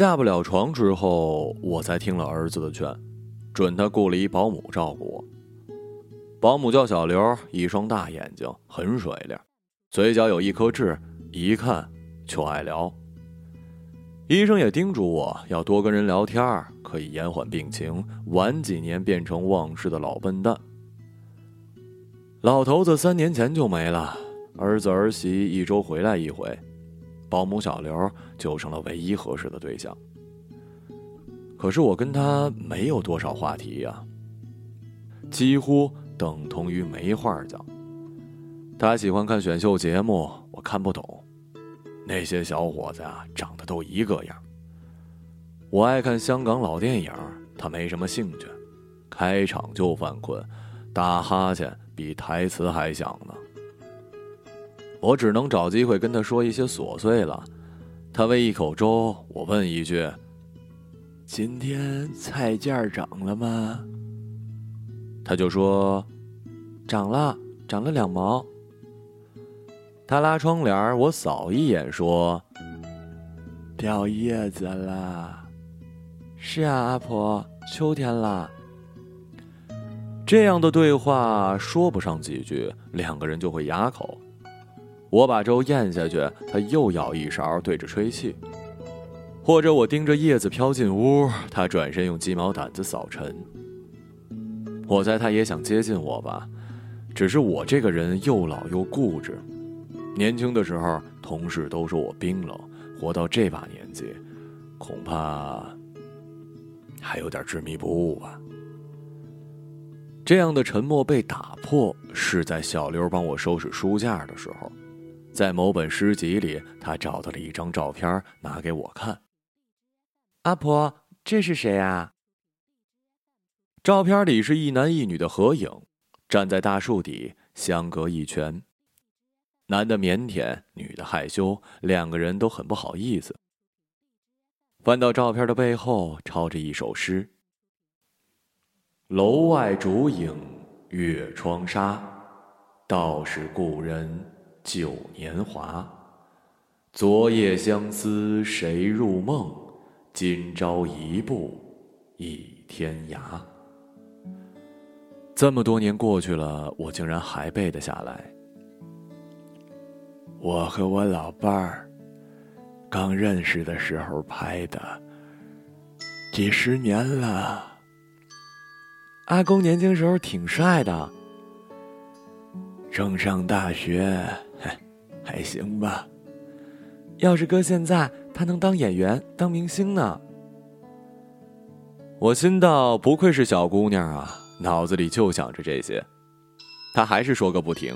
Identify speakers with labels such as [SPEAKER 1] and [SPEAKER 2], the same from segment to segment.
[SPEAKER 1] 下不了床之后，我才听了儿子的劝，准他雇了一保姆照顾我。保姆叫小刘，一双大眼睛，很水灵，嘴角有一颗痣，一看就爱聊。医生也叮嘱我要多跟人聊天，可以延缓病情，晚几年变成忘事的老笨蛋。老头子三年前就没了，儿子儿媳一周回来一回。保姆小刘就成了唯一合适的对象。可是我跟他没有多少话题呀，几乎等同于没话讲。他喜欢看选秀节目，我看不懂，那些小伙子啊长得都一个样。我爱看香港老电影，他没什么兴趣，开场就犯困，打哈欠比台词还响呢。我只能找机会跟他说一些琐碎了。他喂一口粥，我问一句：“今天菜价涨了吗？”他就说：“涨了，涨了两毛。”他拉窗帘，我扫一眼说：“掉叶子了。”“是啊，阿婆，秋天了。”这样的对话说不上几句，两个人就会哑口。我把粥咽下去，他又舀一勺对着吹气；或者我盯着叶子飘进屋，他转身用鸡毛掸子扫尘。我猜他也想接近我吧，只是我这个人又老又固执。年轻的时候，同事都说我冰冷；活到这把年纪，恐怕还有点执迷不悟吧。这样的沉默被打破，是在小刘帮我收拾书架的时候。在某本诗集里，他找到了一张照片，拿给我看。阿婆，这是谁啊？照片里是一男一女的合影，站在大树底，相隔一拳。男的腼腆，女的害羞，两个人都很不好意思。翻到照片的背后，抄着一首诗：“楼外烛影月窗纱，道是故人。”旧年华，昨夜相思谁入梦？今朝一步一天涯。这么多年过去了，我竟然还背得下来。我和我老伴儿刚认识的时候拍的，几十年了。阿公年轻时候挺帅的，正上大学。还行吧。要是搁现在，他能当演员、当明星呢。我心道：不愧是小姑娘啊，脑子里就想着这些。她还是说个不停。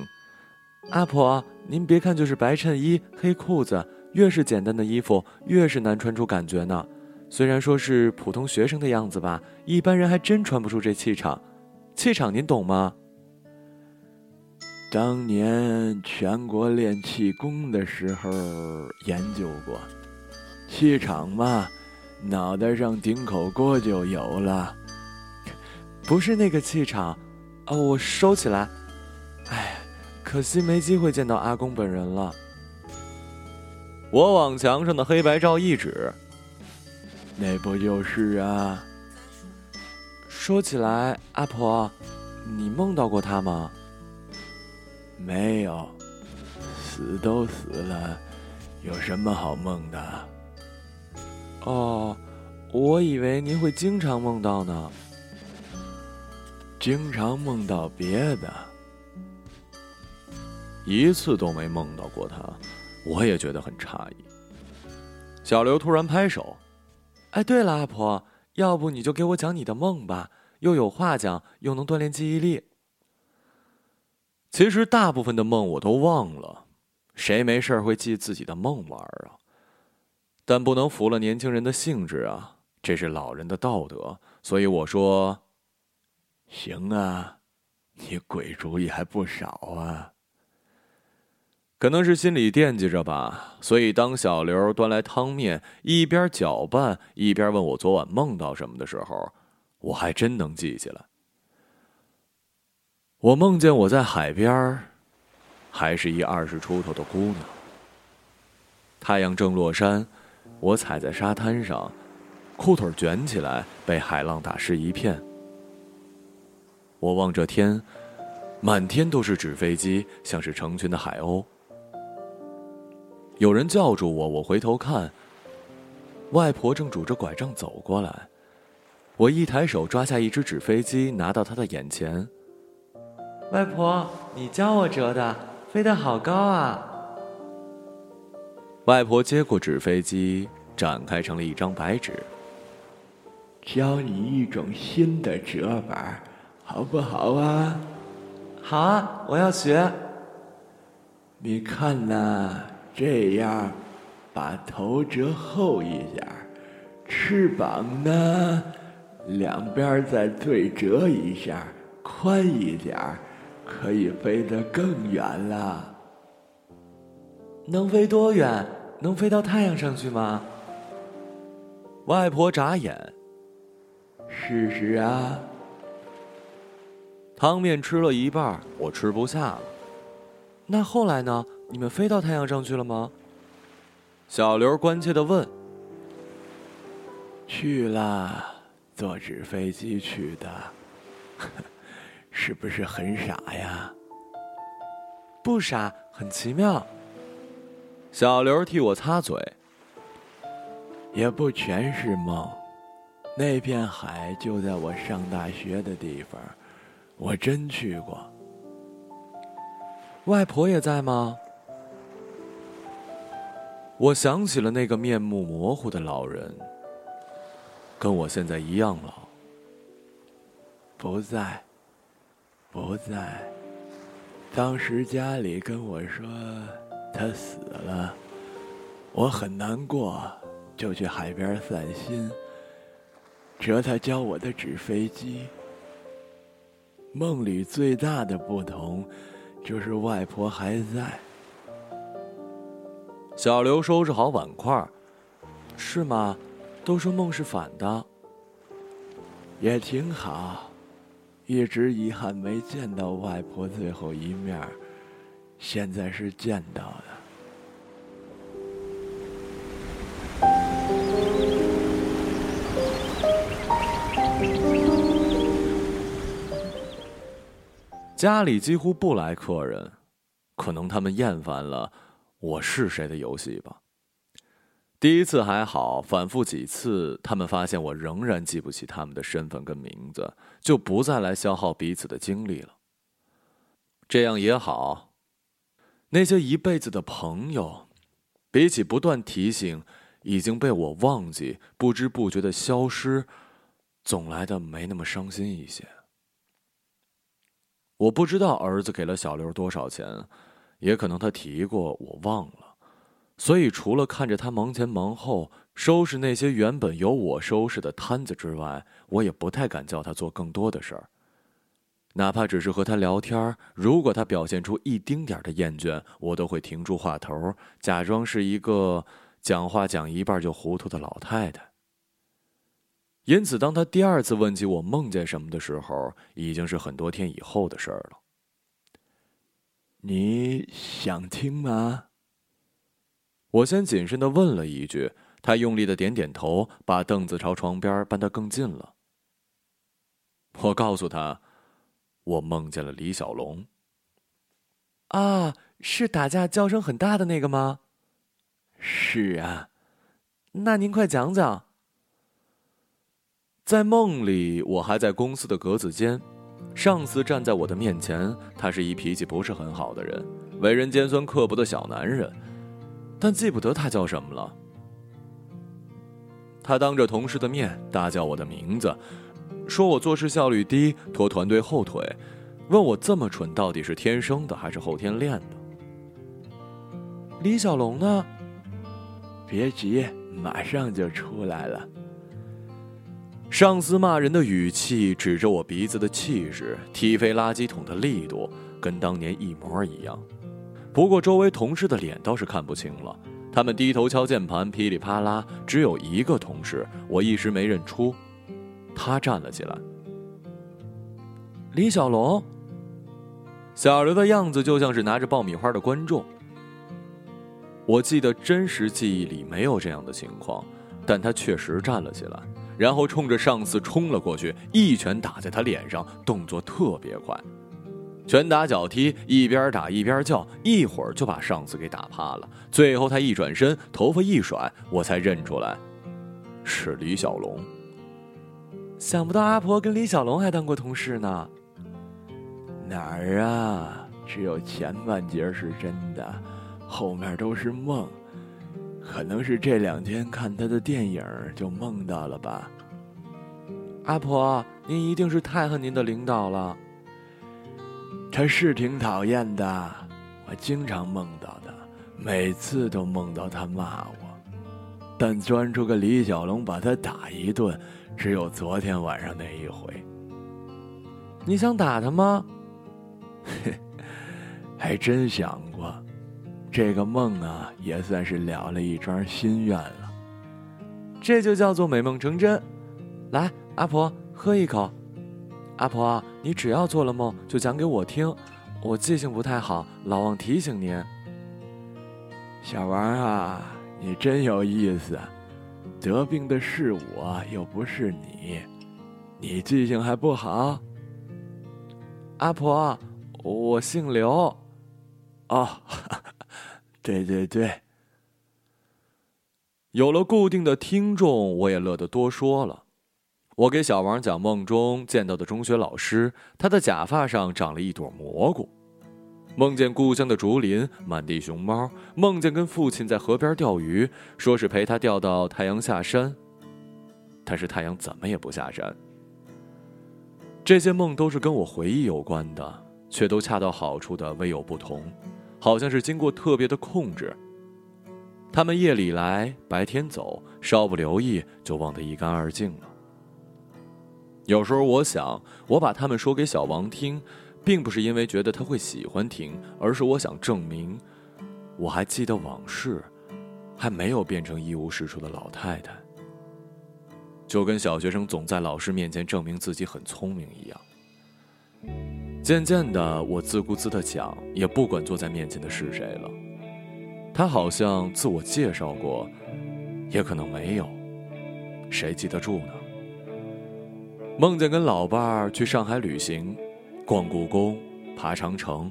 [SPEAKER 1] 阿婆，您别看就是白衬衣、黑裤子，越是简单的衣服，越是难穿出感觉呢。虽然说是普通学生的样子吧，一般人还真穿不出这气场。气场您懂吗？当年全国练气功的时候研究过，气场嘛，脑袋上顶口锅就有了。不是那个气场，哦，我收起来。哎，可惜没机会见到阿公本人了。我往墙上的黑白照一指，那不就是啊？说起来，阿婆，你梦到过他吗？没有，死都死了，有什么好梦的？哦，我以为您会经常梦到呢。经常梦到别的，一次都没梦到过他，我也觉得很诧异。小刘突然拍手：“哎，对了，阿婆，要不你就给我讲你的梦吧，又有话讲，又能锻炼记忆力。”其实大部分的梦我都忘了，谁没事会记自己的梦玩啊？但不能服了年轻人的兴致啊，这是老人的道德。所以我说：“行啊，你鬼主意还不少啊。”可能是心里惦记着吧，所以当小刘端来汤面，一边搅拌一边问我昨晚梦到什么的时候，我还真能记起来。我梦见我在海边还是一二十出头的姑娘。太阳正落山，我踩在沙滩上，裤腿卷起来，被海浪打湿一片。我望着天，满天都是纸飞机，像是成群的海鸥。有人叫住我，我回头看，外婆正拄着拐杖走过来。我一抬手抓下一只纸飞机，拿到她的眼前。
[SPEAKER 2] 外婆，你教我折的，飞得好高啊！
[SPEAKER 1] 外婆接过纸飞机，展开成了一张白纸。
[SPEAKER 3] 教你一种新的折法，好不好啊？
[SPEAKER 2] 好啊，我要学。
[SPEAKER 3] 你看呐，这样，把头折后一点翅膀呢？两边再对折一下，宽一点可以飞得更远了。
[SPEAKER 2] 能飞多远？能飞到太阳上去吗？
[SPEAKER 1] 外婆眨眼。
[SPEAKER 3] 试试啊。
[SPEAKER 1] 汤面吃了一半，我吃不下了。
[SPEAKER 2] 那后来呢？你们飞到太阳上去了吗？
[SPEAKER 1] 小刘关切的问。
[SPEAKER 3] 去了。坐纸飞机去的，是不是很傻呀？
[SPEAKER 2] 不傻，很奇妙。
[SPEAKER 1] 小刘替我擦嘴。
[SPEAKER 3] 也不全是梦，那片海就在我上大学的地方，我真去过。
[SPEAKER 2] 外婆也在吗？
[SPEAKER 1] 我想起了那个面目模糊的老人。跟我现在一样老。
[SPEAKER 3] 不在，不在。当时家里跟我说他死了，我很难过，就去海边散心，折他教我的纸飞机。梦里最大的不同，就是外婆还在。
[SPEAKER 1] 小刘收拾好碗筷，
[SPEAKER 2] 是吗？都说梦是反的，
[SPEAKER 3] 也挺好。一直遗憾没见到外婆最后一面，现在是见到的。
[SPEAKER 1] 家里几乎不来客人，可能他们厌烦了“我是谁”的游戏吧。第一次还好，反复几次，他们发现我仍然记不起他们的身份跟名字，就不再来消耗彼此的精力了。这样也好，那些一辈子的朋友，比起不断提醒已经被我忘记、不知不觉的消失，总来的没那么伤心一些。我不知道儿子给了小刘多少钱，也可能他提过，我忘了。所以，除了看着他忙前忙后收拾那些原本由我收拾的摊子之外，我也不太敢叫他做更多的事儿。哪怕只是和他聊天，如果他表现出一丁点的厌倦，我都会停住话头，假装是一个讲话讲一半就糊涂的老太太。因此，当他第二次问起我梦见什么的时候，已经是很多天以后的事儿了。
[SPEAKER 3] 你想听吗？
[SPEAKER 1] 我先谨慎的问了一句，他用力的点点头，把凳子朝床边搬得更近了。我告诉他，我梦见了李小龙。
[SPEAKER 2] 啊，是打架叫声很大的那个吗？
[SPEAKER 3] 是啊，
[SPEAKER 2] 那您快讲讲。
[SPEAKER 1] 在梦里，我还在公司的格子间，上司站在我的面前，他是一脾气不是很好的人，为人尖酸刻薄的小男人。但记不得他叫什么了。他当着同事的面大叫我的名字，说我做事效率低，拖团队后腿，问我这么蠢到底是天生的还是后天练的。
[SPEAKER 2] 李小龙呢？
[SPEAKER 3] 别急，马上就出来了。
[SPEAKER 1] 上司骂人的语气，指着我鼻子的气势，踢飞垃圾桶的力度，跟当年一模一样。不过，周围同事的脸倒是看不清了。他们低头敲键盘，噼里啪啦。只有一个同事，我一时没认出。他站了起来。
[SPEAKER 2] 李小龙。
[SPEAKER 1] 小刘的样子就像是拿着爆米花的观众。我记得真实记忆里没有这样的情况，但他确实站了起来，然后冲着上司冲了过去，一拳打在他脸上，动作特别快，拳打脚踢，一边打一边叫，一会儿就把上司给打趴了。最后他一转身，头发一甩，我才认出来，是李小龙。
[SPEAKER 2] 想不到阿婆跟李小龙还当过同事呢。
[SPEAKER 3] 哪儿啊？只有前半截是真的。后面都是梦，可能是这两天看他的电影就梦到了吧。
[SPEAKER 2] 阿婆，您一定是太恨您的领导了。
[SPEAKER 3] 他是挺讨厌的，我经常梦到他，每次都梦到他骂我。但钻出个李小龙把他打一顿，只有昨天晚上那一回。
[SPEAKER 2] 你想打他吗？
[SPEAKER 3] 嘿，还真想过。这个梦啊，也算是了了一桩心愿了。
[SPEAKER 2] 这就叫做美梦成真。来，阿婆喝一口。阿婆，你只要做了梦，就讲给我听。我记性不太好，老忘提醒您。
[SPEAKER 3] 小王啊，你真有意思。得病的是我，又不是你，你记性还不好？
[SPEAKER 2] 阿婆，我姓刘。
[SPEAKER 3] 哦。对对对，
[SPEAKER 1] 有了固定的听众，我也乐得多说了。我给小王讲梦中见到的中学老师，他的假发上长了一朵蘑菇；梦见故乡的竹林，满地熊猫；梦见跟父亲在河边钓鱼，说是陪他钓到太阳下山，但是太阳怎么也不下山。这些梦都是跟我回忆有关的，却都恰到好处的微有不同。好像是经过特别的控制。他们夜里来，白天走，稍不留意就忘得一干二净了。有时候我想，我把他们说给小王听，并不是因为觉得他会喜欢听，而是我想证明，我还记得往事，还没有变成一无是处的老太太。就跟小学生总在老师面前证明自己很聪明一样。渐渐的，我自顾自的讲，也不管坐在面前的是谁了。他好像自我介绍过，也可能没有，谁记得住呢？梦见跟老伴儿去上海旅行，逛故宫，爬长城。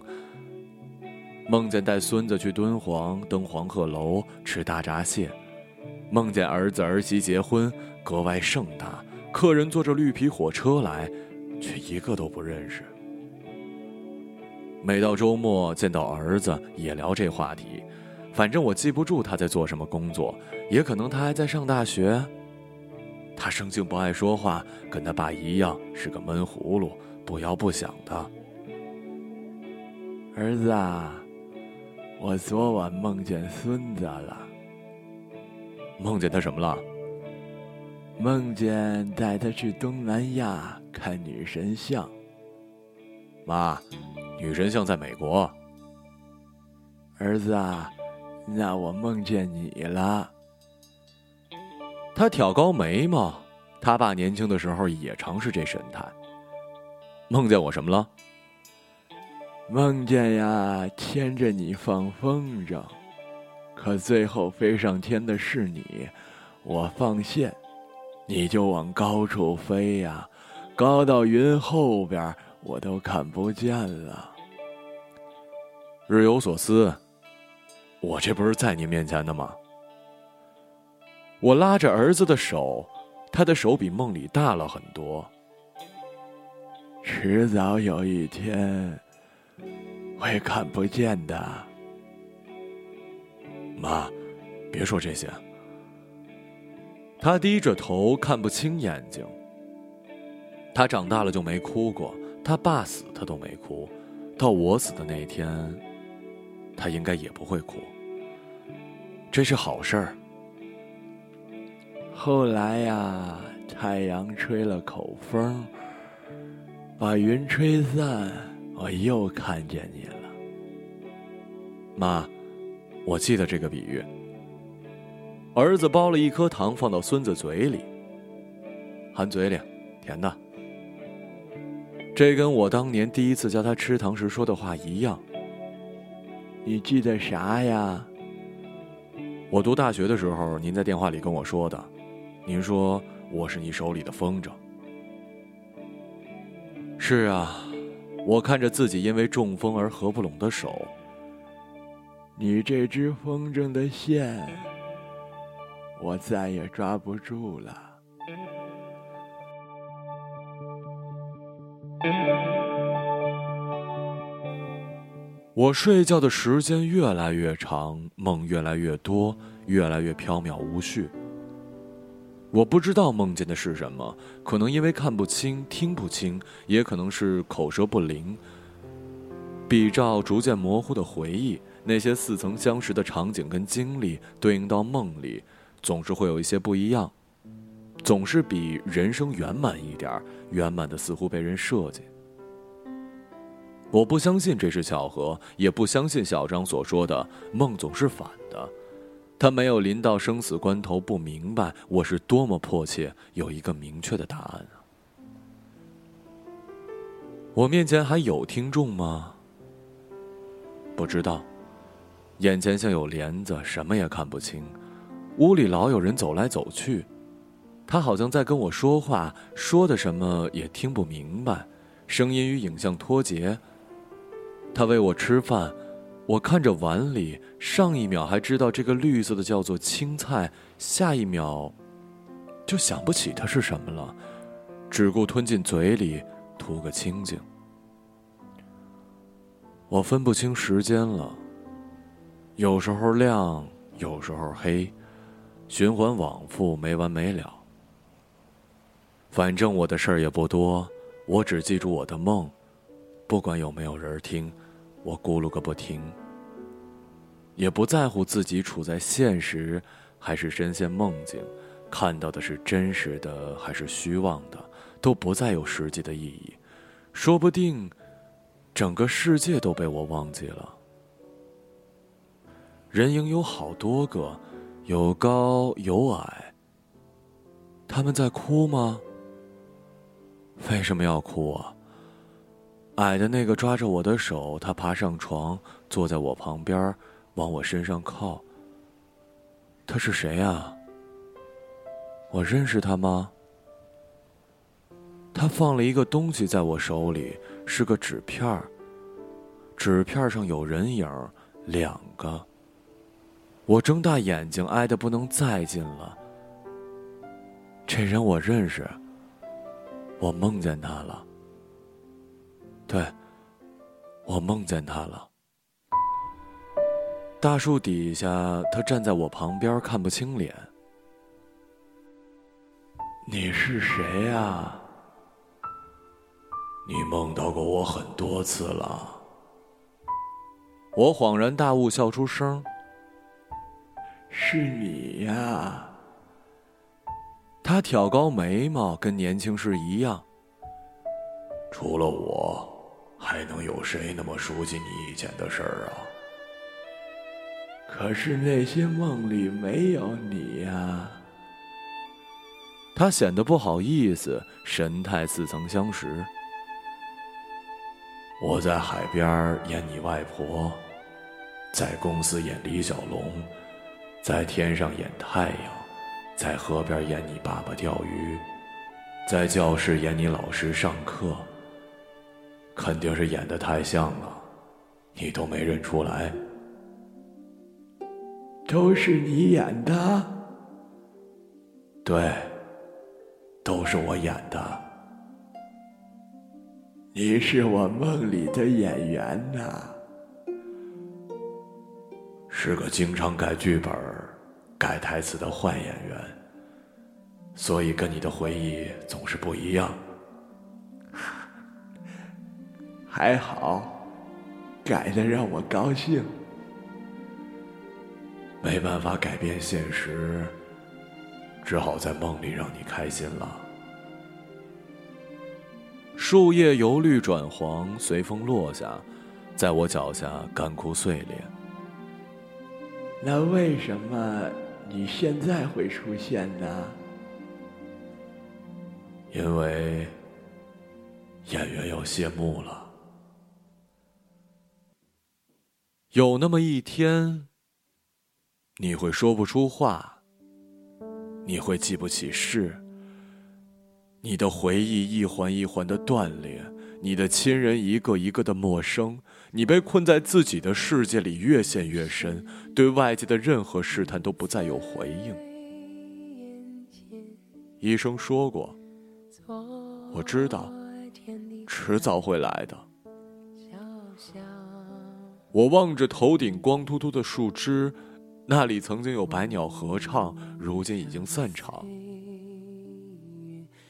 [SPEAKER 1] 梦见带孙子去敦煌登黄鹤楼，吃大闸蟹。梦见儿子儿媳结婚，格外盛大，客人坐着绿皮火车来，却一个都不认识。每到周末见到儿子也聊这话题，反正我记不住他在做什么工作，也可能他还在上大学。他生性不爱说话，跟他爸一样是个闷葫芦，不摇不响的。
[SPEAKER 3] 儿子啊，我昨晚梦见孙子了。
[SPEAKER 1] 梦见他什么了？
[SPEAKER 3] 梦见带他去东南亚看女神像。
[SPEAKER 1] 妈。女神像在美国。
[SPEAKER 3] 儿子啊，那我梦见你了。
[SPEAKER 1] 他挑高眉毛，他爸年轻的时候也常是这神态。梦见我什么了？
[SPEAKER 3] 梦见呀，牵着你放风筝，可最后飞上天的是你，我放线，你就往高处飞呀，高到云后边，我都看不见了。
[SPEAKER 1] 日有所思，我这不是在你面前的吗？我拉着儿子的手，他的手比梦里大了很多。
[SPEAKER 3] 迟早有一天会看不见的。
[SPEAKER 1] 妈，别说这些。他低着头，看不清眼睛。他长大了就没哭过，他爸死他都没哭，到我死的那天。他应该也不会哭，这是好事儿。
[SPEAKER 3] 后来呀，太阳吹了口风，把云吹散，我又看见你了。
[SPEAKER 1] 妈，我记得这个比喻。儿子剥了一颗糖放到孙子嘴里，含嘴里，甜的。这跟我当年第一次教他吃糖时说的话一样。
[SPEAKER 3] 你记得啥呀？
[SPEAKER 1] 我读大学的时候，您在电话里跟我说的，您说我是你手里的风筝。是啊，我看着自己因为中风而合不拢的手，
[SPEAKER 3] 你这只风筝的线，我再也抓不住了。
[SPEAKER 1] 我睡觉的时间越来越长，梦越来越多，越来越飘渺无序。我不知道梦见的是什么，可能因为看不清、听不清，也可能是口舌不灵。比照逐渐模糊的回忆，那些似曾相识的场景跟经历对应到梦里，总是会有一些不一样，总是比人生圆满一点，圆满的似乎被人设计。我不相信这是巧合，也不相信小张所说的梦总是反的。他没有临到生死关头不明白我是多么迫切有一个明确的答案啊！我面前还有听众吗？不知道。眼前像有帘子，什么也看不清。屋里老有人走来走去，他好像在跟我说话，说的什么也听不明白，声音与影像脱节。他喂我吃饭，我看着碗里，上一秒还知道这个绿色的叫做青菜，下一秒就想不起它是什么了，只顾吞进嘴里，图个清静。我分不清时间了，有时候亮，有时候黑，循环往复，没完没了。反正我的事儿也不多，我只记住我的梦，不管有没有人听。我咕噜个不停，也不在乎自己处在现实还是深陷梦境，看到的是真实的还是虚妄的，都不再有实际的意义。说不定，整个世界都被我忘记了。人影有好多个，有高有矮。他们在哭吗？为什么要哭啊？矮的那个抓着我的手，他爬上床，坐在我旁边，往我身上靠。他是谁啊？我认识他吗？他放了一个东西在我手里，是个纸片。纸片上有人影，两个。我睁大眼睛，挨得不能再近了。这人我认识，我梦见他了。对，我梦见他了。大树底下，他站在我旁边，看不清脸。
[SPEAKER 3] 你是谁呀？
[SPEAKER 1] 你梦到过我很多次了。我恍然大悟，笑出声。
[SPEAKER 3] 是你呀。
[SPEAKER 1] 他挑高眉毛，跟年轻时一样。除了我。还能有谁那么熟悉你以前的事儿啊？
[SPEAKER 3] 可是那些梦里没有你呀。
[SPEAKER 1] 他显得不好意思，神态似曾相识。我在海边演你外婆，在公司演李小龙，在天上演太阳，在河边演你爸爸钓鱼，在教室演你老师上课。肯定是演的太像了，你都没认出来。
[SPEAKER 3] 都是你演的？
[SPEAKER 1] 对，都是我演的。
[SPEAKER 3] 你是我梦里的演员呐，
[SPEAKER 1] 是个经常改剧本、改台词的坏演员，所以跟你的回忆总是不一样。
[SPEAKER 3] 还好，改的让我高兴。
[SPEAKER 1] 没办法改变现实，只好在梦里让你开心了。树叶由绿转黄，随风落下，在我脚下干枯碎裂。
[SPEAKER 3] 那为什么你现在会出现呢？
[SPEAKER 1] 因为演员要谢幕了。有那么一天，你会说不出话，你会记不起事，你的回忆一环一环的断裂，你的亲人一个一个的陌生，你被困在自己的世界里越陷越深，对外界的任何试探都不再有回应。医生说过，我知道，迟早会来的。我望着头顶光秃秃的树枝。那里曾经有百鸟合唱，如今已经散场。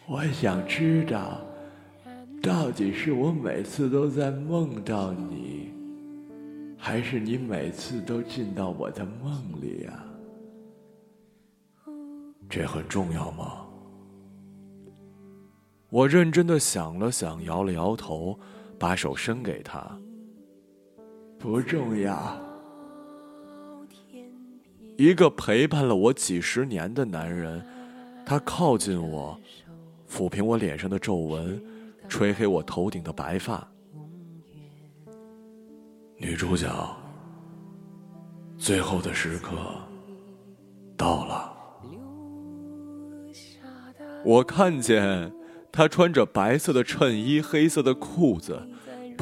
[SPEAKER 3] 我想知道，到底是我每次都在梦到你，还是你每次都进到我的梦里啊？
[SPEAKER 1] 这很重要吗？我认真的想了想，摇了摇头，把手伸给他。
[SPEAKER 3] 不重要。
[SPEAKER 1] 一个陪伴了我几十年的男人，他靠近我，抚平我脸上的皱纹，吹黑我头顶的白发。女主角，最后的时刻到了。我看见他穿着白色的衬衣，黑色的裤子，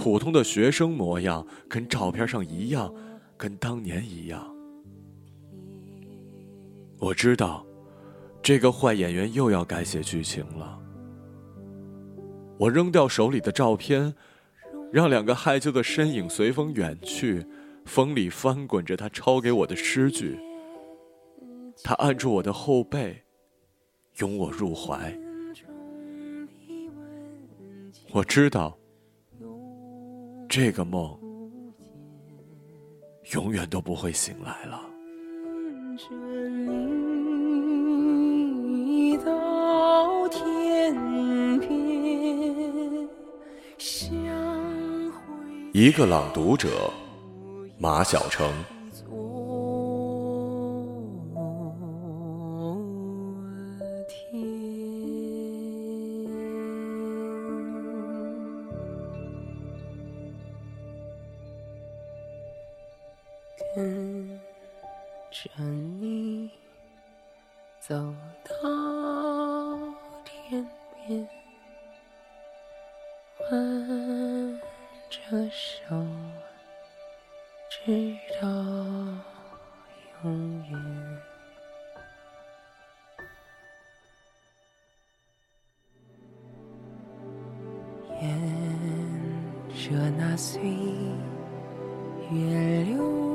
[SPEAKER 1] 普通的学生模样，跟照片上一样，跟当年一样。我知道，这个坏演员又要改写剧情了。我扔掉手里的照片，让两个害羞的身影随风远去，风里翻滚着他抄给我的诗句。他按住我的后背，拥我入怀。我知道，这个梦永远都不会醒来了。一个朗读者，马晓成。
[SPEAKER 4] 风云。沿着那岁月流。